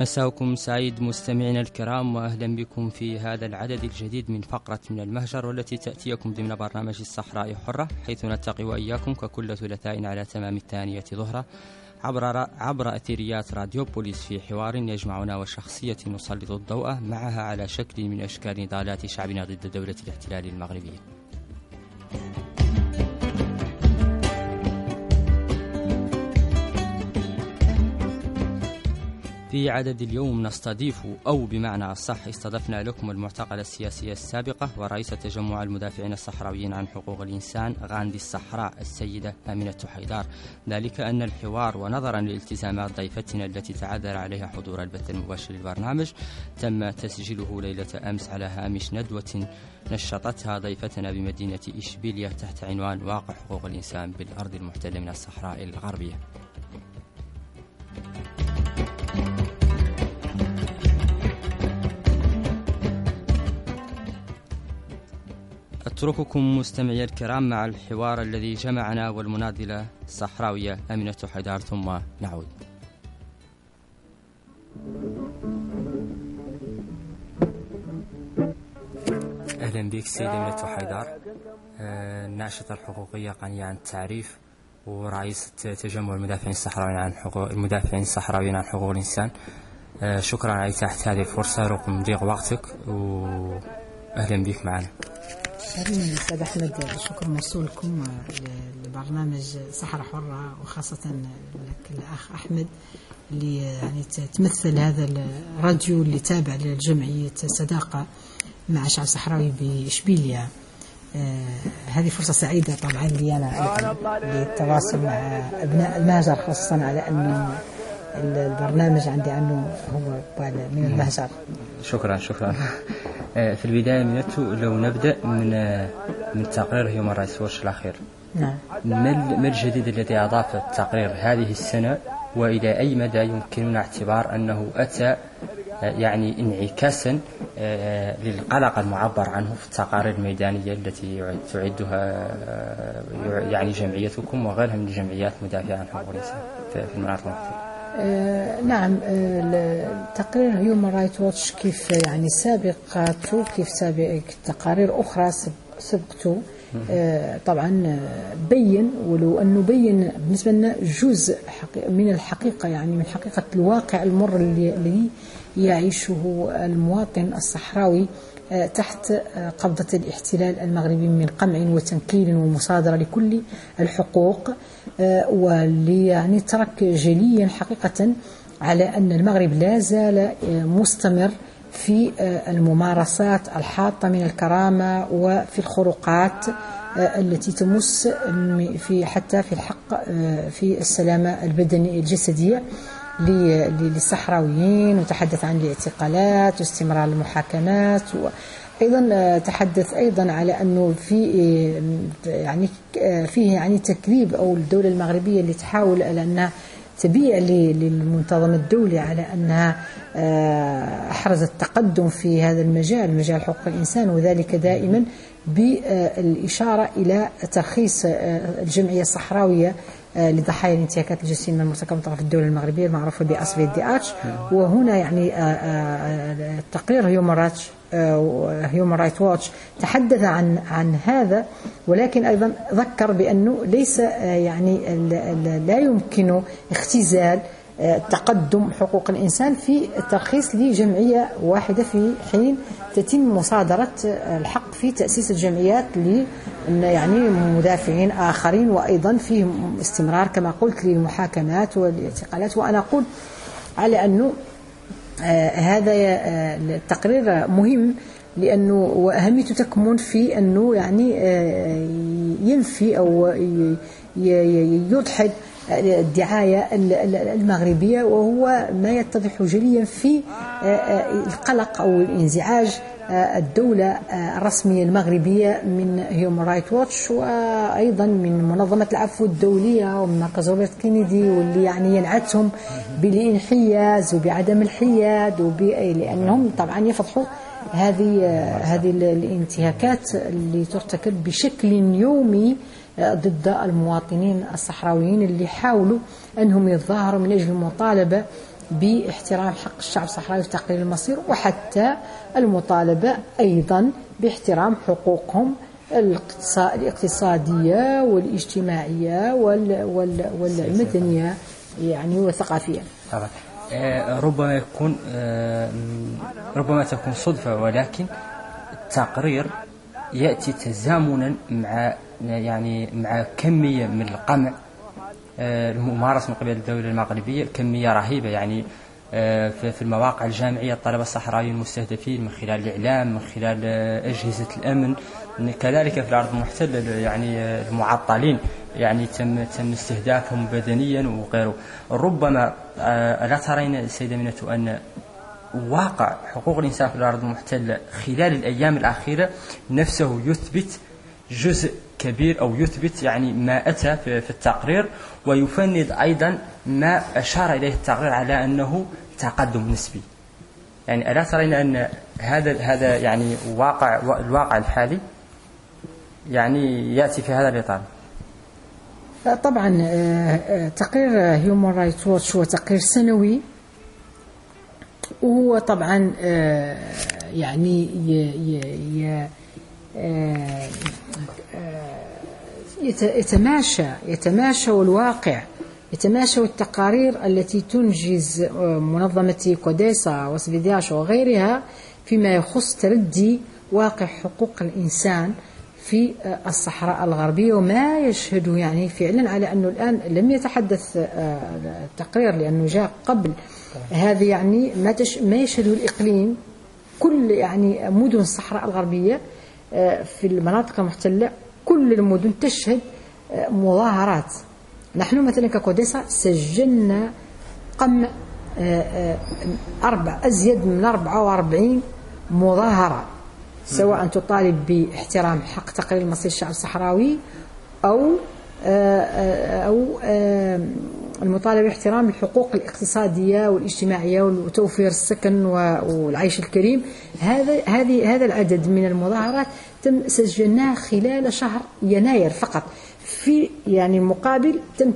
مساءكم سعيد مستمعينا الكرام وأهلا بكم في هذا العدد الجديد من فقرة من المهجر والتي تأتيكم ضمن برنامج الصحراء حرة حيث نلتقي وإياكم ككل ثلاثاء على تمام الثانية ظهرا عبر عبر أثيريات راديو بوليس في حوار يجمعنا وشخصية نسلط الضوء معها على شكل من أشكال نضالات شعبنا ضد دولة الاحتلال المغربيه. في عدد اليوم نستضيف أو بمعنى أصح استضفنا لكم المعتقلة السياسية السابقة ورئيس تجمع المدافعين الصحراويين عن حقوق الإنسان غاندي الصحراء السيدة أمينة حيدار. ذلك أن الحوار ونظرا لالتزامات ضيفتنا التي تعذر عليها حضور البث المباشر للبرنامج تم تسجيله ليلة أمس على هامش ندوة نشطتها ضيفتنا بمدينة إشبيلية تحت عنوان واقع حقوق الإنسان بالأرض المحتلة من الصحراء الغربية. أترككم مستمعي الكرام مع الحوار الذي جمعنا والمناضلة الصحراوية أمينة حيدار ثم نعود. أهلا بك سيدة أمينة حيدار الناشطة الحقوقية غنية عن التعريف. ورئيس تجمع المدافعين الصحراويين عن حقوق المدافعين الصحراويين عن حقوق الإنسان. شكرا على إتاحة هذه الفرصة. رغم ضيق وقتك وأهلا بك معنا. كريم الاستاذ أحمد. الشكر موصول لكم لبرنامج صحراء حرة وخاصة لك الأخ أحمد اللي يعني تمثل هذا الراديو اللي تابع لجمعية صداقة مع الشعب الصحراوي باشبيليا آه هذه فرصة سعيدة طبعا لي أنا للتواصل مع أبناء المهجر خاصة على أن البرنامج عندي عنه هو من المهجر. شكرا شكرا. في البداية منتو لو نبدأ من من تقرير هيومن رايتس واتش الأخير. نعم. ما الجديد الذي أضاف التقرير هذه السنة وإلى أي مدى يمكننا اعتبار أنه أتى يعني انعكاسا للقلق المعبر عنه في التقارير الميدانية التي تعدها يعني جمعيتكم وغيرها من الجمعيات المدافعة عن حقوق الإنسان في المناطق المختلفة. آه نعم آه تقرير هيومن رايت واتش كيف يعني سابقته كيف سابق تقارير أخرى سبقته آه طبعا بين ولو أنه بين بالنسبة لنا جزء من الحقيقة يعني من حقيقة الواقع المر اللي, اللي يعيشه المواطن الصحراوي تحت قبضة الاحتلال المغربي من قمع وتنكيل ومصادرة لكل الحقوق واللي يعني ترك جليا حقيقة على أن المغرب لا زال مستمر في الممارسات الحاطة من الكرامة وفي الخروقات التي تمس في حتى في الحق في السلامة البدنية الجسدية. للصحراويين وتحدث عن الاعتقالات واستمرار المحاكمات أيضا تحدث أيضا على أنه في يعني فيه يعني تكذيب أو الدولة المغربية اللي تحاول على أنها تبيع للمنتظم الدولي على أنها أحرزت تقدم في هذا المجال مجال حقوق الإنسان وذلك دائما بالإشارة إلى ترخيص الجمعية الصحراوية لضحايا الانتهاكات المرتكبة من طرف الدولة المغربية المعروفة باصل دي اتش وهنا يعني تقرير هيومن رايتس هيومن رايت واتش تحدث عن عن هذا ولكن أيضا ذكر بأنه ليس يعني لا يمكن اختزال تقدم حقوق الإنسان في الترخيص لجمعية واحدة في حين تتم مصادرة الحق في تأسيس الجمعيات ل يعني مدافعين آخرين وأيضا في استمرار كما قلت للمحاكمات والاعتقالات. وأنا أقول على أنه آه هذا آه التقرير مهم لأنه وأهميته تكمن في أنه يعني آه ينفي أو يدحض الدعاية المغربية وهو ما يتضح جليا في القلق أو الانزعاج الدولة الرسمية المغربية من هيومن رايت واتش وأيضا من منظمة العفو الدولية ومن مركز روبرت كينيدي واللي يعني ينعتهم بالإنحياز وبعدم الحياد وب... لأنهم طبعا يفضحوا هذه هذه الانتهاكات اللي ترتكب بشكل يومي ضد المواطنين الصحراويين اللي حاولوا أنهم يتظاهروا من أجل المطالبة باحترام حق الشعب الصحراوي في تقرير المصير وحتى المطالبة أيضا باحترام حقوقهم الاقتصادية والاجتماعية والمدنية يعني والثقافية آه، ربما يكون آه، ربما تكون صدفة ولكن التقرير يأتي تزامنا مع يعني مع كمية من القمع آه، الممارس من قبل الدولة المغربية كمية رهيبة يعني في المواقع الجامعية الطلبة الصحراويين المستهدفين من خلال الإعلام من خلال أجهزة الأمن. كذلك في الأرض المحتلة يعني المعطلين. يعني تم تم استهدافهم بدنيا وغيره. ربما آه، ألا ترين سيدة منة أن واقع حقوق الإنسان في الأرض المحتلة خلال الأيام الأخيرة؟ نفسه يثبت جزء كبير أو يثبت يعني ما أتى في التقرير ويفند أيضا ما أشار إليه التقرير على أنه تقدم نسبي. يعني ألا ترين أن هذا هذا يعني واقع الواقع الحالي يعني يأتي في هذا الإطار؟ طبعا آه، آه، تقرير هيومن رايتس ووتش هو تقرير سنوي. وهو طبعا آه، يعني يتماشى يتماشى والواقع يتماشى التقارير التي تنجز منظمة كوديسا وسفيدياش وغيرها فيما يخص تردي واقع حقوق الإنسان في الصحراء الغربية. وما يشهد يعني فعلا على أنه الآن لم يتحدث التقرير آه، لأنه جاء قبل. هذا يعني ما, ما يشهده الإقليم كل يعني مدن الصحراء الغربية آه، في المناطق المحتلة كل المدن تشهد آه، مظاهرات. نحن مثلا ككوديسا سجلنا قم أربع أزيد من 44 مظاهرة سواء تطالب باحترام حق تقرير مصير الشعب الصحراوي أو آه، آه، أو آه، المطالبة باحترام الحقوق الاقتصادية والاجتماعية وتوفير السكن والعيش الكريم. هذا هذه هذا العدد من المظاهرات تم سجلناه خلال شهر يناير فقط. في يعني مقابل تم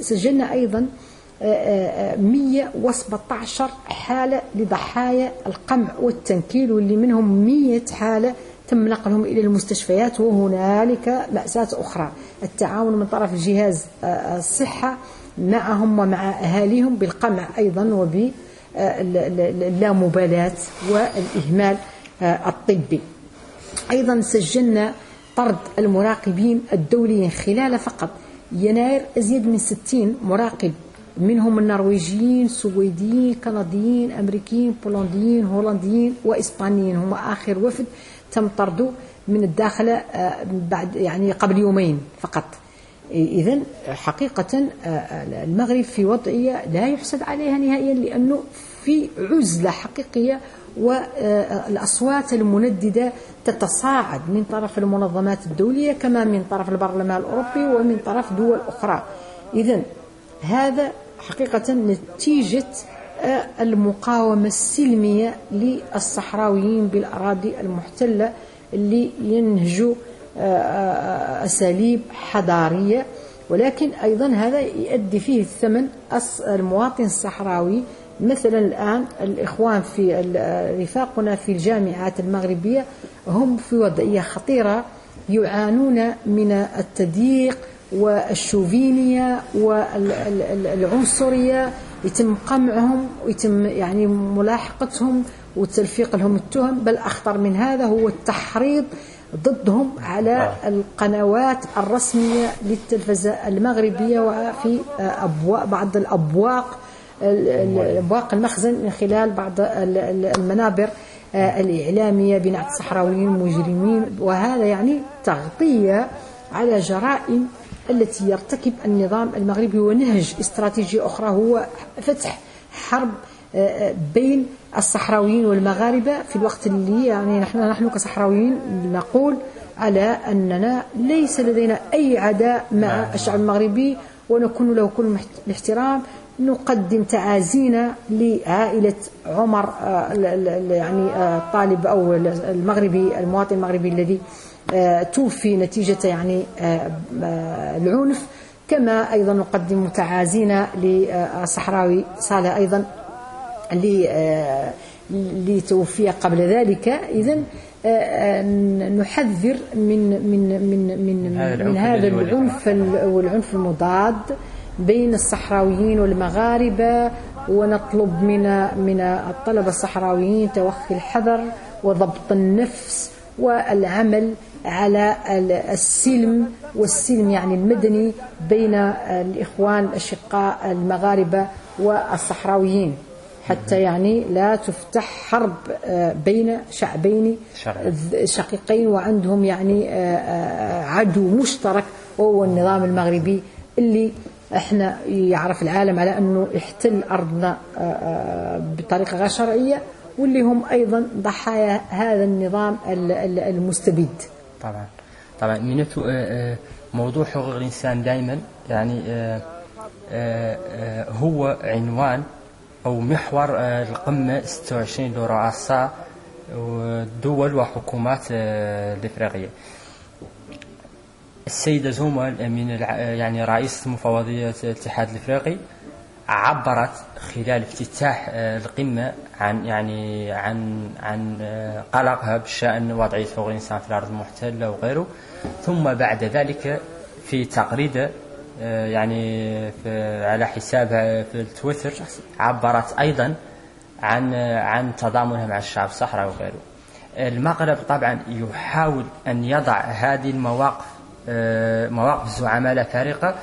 سجلنا أيضا 117 حالة لضحايا القمع والتنكيل واللي منهم 100 حالة تم نقلهم إلى المستشفيات وهنالك مأساة أخرى. التعاون من طرف جهاز الصحة معهم ومع أهاليهم بالقمع أيضا وباللامبالاة والإهمال الطبي. أيضا سجلنا طرد المراقبين الدوليين خلال فقط يناير أزيد من 60 مراقب منهم النرويجيين سويديين كنديين أمريكيين بولنديين هولنديين وإسبانيين. هم آخر وفد تم طرده من الداخل آه، بعد يعني قبل يومين فقط. إذا حقيقة آه، المغرب في وضعية لا يحسد عليها نهائيا لأنه في عزلة حقيقية والأصوات المنددة تتصاعد من طرف المنظمات الدولية كما من طرف البرلمان الأوروبي ومن طرف دول أخرى. إذا هذا حقيقة نتيجة آه، المقاومة السلمية للصحراويين بالأراضي المحتلة اللي ينهجوا آه، آه، أساليب حضارية. ولكن أيضا هذا يؤدي فيه الثمن المواطن الصحراوي. مثلا الآن الإخوان في رفاقنا في الجامعات المغربية هم في وضعية خطيرة يعانون من التضييق والشوفينية والعنصرية يتم قمعهم ويتم يعني ملاحقتهم وتلفيق لهم التهم. بل أخطر من هذا هو التحريض ضدهم على آه. القنوات الرسمية للتلفزة المغربية وفي أبواق بعض الأبواق أبواق المخزن من خلال بعض المنابر آه، الإعلامية بنعت الصحراويين المجرمين وهذا يعني تغطية على جرائم التي يرتكب النظام المغربي ونهج استراتيجي أخرى هو فتح حرب آه، آه، بين الصحراويين والمغاربة في الوقت اللي يعني نحن نحن كصحراويين نقول على أننا ليس لدينا أي عداء مع نعم. الشعب المغربي ونكون له كل الاحترام نقدم تعازينا لعائلة عمر آه، يعني الطالب أو المغربي المواطن المغربي الذي آه، توفي نتيجة يعني آه، آه، العنف. كما أيضا نقدم تعازينا للصحراوي صالح أيضا اللي توفي قبل ذلك. إذا نحذر من من من من من هذا العنف والعنف المضاد. بين الصحراويين والمغاربة ونطلب من من الطلبة الصحراويين توخي الحذر وضبط النفس والعمل على السلم والسلم يعني المدني بين الإخوان الأشقاء المغاربة والصحراويين. حتى يعني لا تفتح حرب آه، بين شعبين شقيقين وعندهم يعني آه، آه، عدو مشترك وهو النظام المغربي اللي إحنا يعرف العالم على أنه احتل أرضنا بطريقة غير شرعية واللي هم أيضا ضحايا هذا النظام المستبد. طبعا. طبعا منتو موضوع حقوق الإنسان دائما يعني هو عنوان أو محور آه، القمة 26 لرؤساء الدول وحكومات آه، الإفريقية. السيدة زوما من يعني رئيس مفوضية الاتحاد الإفريقي عبرت خلال افتتاح آه، القمة عن يعني عن عن قلقها بشأن وضعية حقوق الإنسان في الأرض المحتلة وغيره. ثم بعد ذلك في تغريدة آه، يعني على حسابها في التويتر عبرت أيضا عن عن تضامنها مع الشعب الصحراوي وغيره. المغرب طبعا يحاول أن يضع هذه المواقف آه، مواقف الزعماء فارقة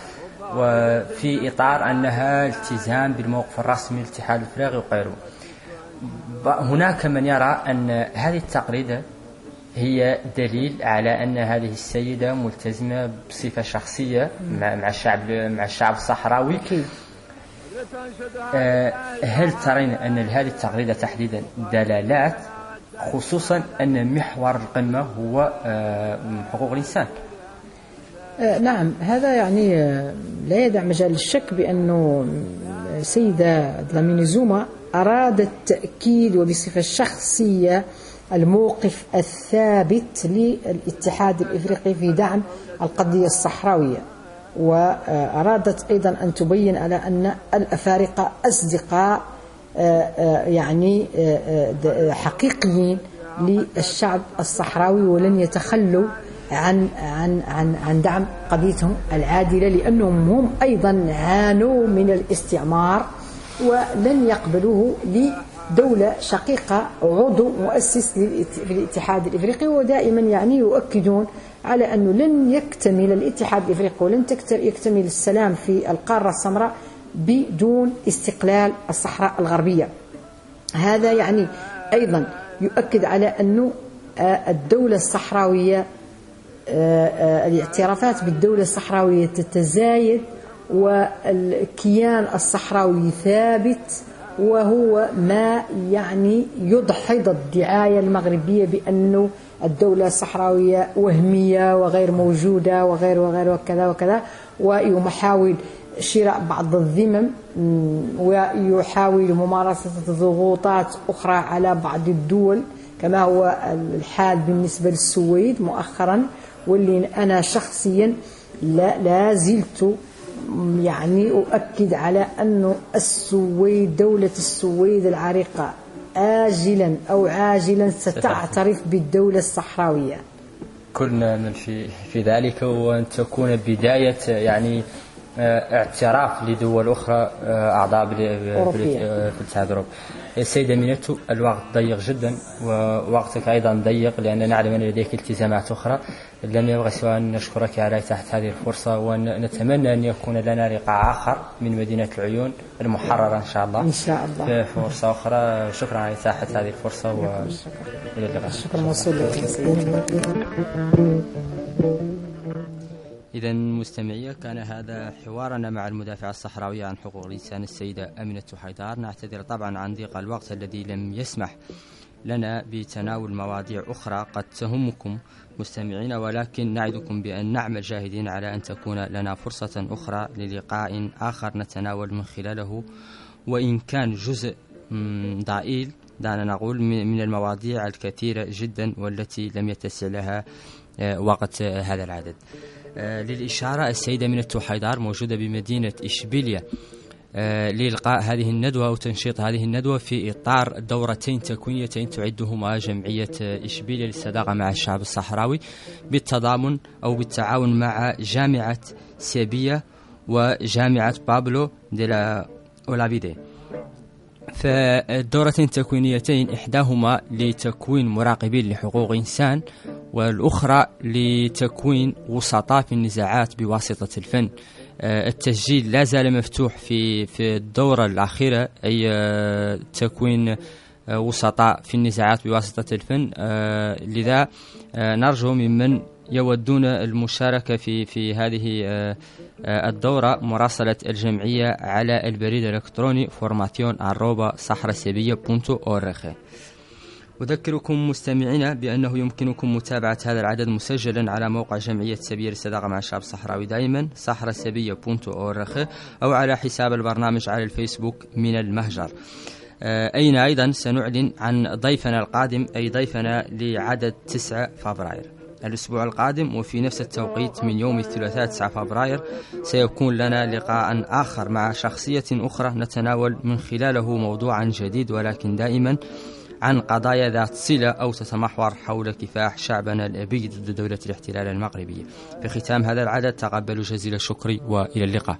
وفي إطار أنها التزام بالموقف الرسمي للاتحاد الإفريقي وغيره. هناك من يرى أن هذه التقريدة هي دليل على أن هذه السيدة ملتزمة بصفة شخصية مع الشعب مع الشعب الصحراوي. آه، هل ترين أن لهذه التغريدة تحديدا دلالات خصوصا أن محور القمة هو آه، حقوق الإنسان؟ نعم هذا يعني لا يدع مجال للشك بأنه سيدة دلاميني زوما أرادت التأكيد وبصفة شخصية الموقف الثابت للاتحاد الإفريقي في دعم القضية الصحراوية وأرادت أيضا أن تبين على أن الأفارقة أصدقاء آه، آه، يعني آه، حقيقيين للشعب الصحراوي ولن يتخلوا عن عن عن عن دعم قضيتهم العادلة لأنهم هم أيضا عانوا من الاستعمار ولن يقبلوه دولة شقيقة عضو مؤسس في الاتحاد الإفريقي ودائما يعني يؤكدون على أنه لن يكتمل الاتحاد الإفريقي ولن يكتمل السلام في القارة السمراء بدون استقلال الصحراء الغربية. هذا يعني أيضا يؤكد على أنه آه، الدولة الصحراوية الاعترافات بالدولة الصحراوية تتزايد والكيان الصحراوي ثابت وهو ما يعني يدحض الدعاية المغربية بأنه الدولة الصحراوية وهمية وغير موجودة وغير وغير وكذا وكذا ويحاول شراء بعض الذمم ويحاول ممارسة ضغوطات أخرى على بعض الدول كما هو الحال بالنسبة للسويد مؤخرا. واللي أنا شخصيا لا, لا زلت يعني أؤكد على أنه السويد دولة السويد العريقة آجلا أو عاجلا ستعترف بالدولة الصحراوية. كلنا من في في ذلك وأن تكون بداية يعني اعتراف لدول أخرى آه، أعضاء في الاتحاد الأوروبي السيدة مينتو الوقت ضيق جدا ووقتك أيضا ضيق لأن نعلم أن لديك التزامات أخرى. لم يبغى سوى أن نشكرك على تحت هذه الفرصة ونتمنى أن يكون لنا لقاء آخر من مدينة العيون المحررة إن شاء الله. إن شاء الله. في فرصة أخرى. شكرا على إتاحة هذه الفرصة وإلى اللقاء. شكرا موصول. لك إذا مستمعية كان هذا حوارنا مع المدافعة الصحراوية عن حقوق الإنسان السيدة أمينة حيدار. نعتذر طبعا عن ضيق الوقت الذي لم يسمح لنا بتناول مواضيع أخرى قد تهمكم مستمعينا ولكن نعدكم بأن نعمل جاهدين على أن تكون لنا فرصة أخرى للقاء آخر نتناول من خلاله. وإن كان جزء ضئيل دعنا نقول من المواضيع الكثيرة جدا والتي لم يتسع لها آه، وقت هذا العدد. آه، للإشارة السيدة من التوحيدار موجودة بمدينة إشبيليا لإلقاء هذه الندوة أو تنشيط هذه الندوة في إطار دورتين تكوينيتين تعدهما جمعية إشبيلية للصداقة مع الشعب الصحراوي بالتضامن أو بالتعاون مع جامعة سيبيا وجامعة بابلو ديلا أولافيدي. فالدورتين التكوينيتين إحداهما لتكوين مراقبين لحقوق إنسان والأخرى لتكوين وسطاء في النزاعات بواسطة الفن. آه، التسجيل لا زال مفتوح في في الدورة الأخيرة أي آه، تكوين آه، وسطاء في النزاعات بواسطة الفن. لذا نرجو ممن يودون المشاركة في في هذه الدورة مراسلة الجمعية على البريد الإلكتروني فورماسيون arroba أذكركم مستمعينا بأنه يمكنكم متابعة هذا العدد مسجلا على موقع جمعية سبيل الصداقة مع الشعب الصحراوي دائما أورخ أو على حساب البرنامج على الفيسبوك من المهجر. آه، أين أيضا سنعلن عن ضيفنا القادم أي ضيفنا لعدد 9 فبراير. الأسبوع القادم وفي نفس التوقيت من يوم الثلاثاء 9 فبراير سيكون لنا لقاء آخر مع شخصية أخرى نتناول من خلاله موضوعا جديد ولكن دائما عن قضايا ذات صلة أو تتمحور حول كفاح شعبنا الأبي ضد دولة الاحتلال المغربية في ختام هذا العدد تقبلوا جزيل الشكر وإلى اللقاء.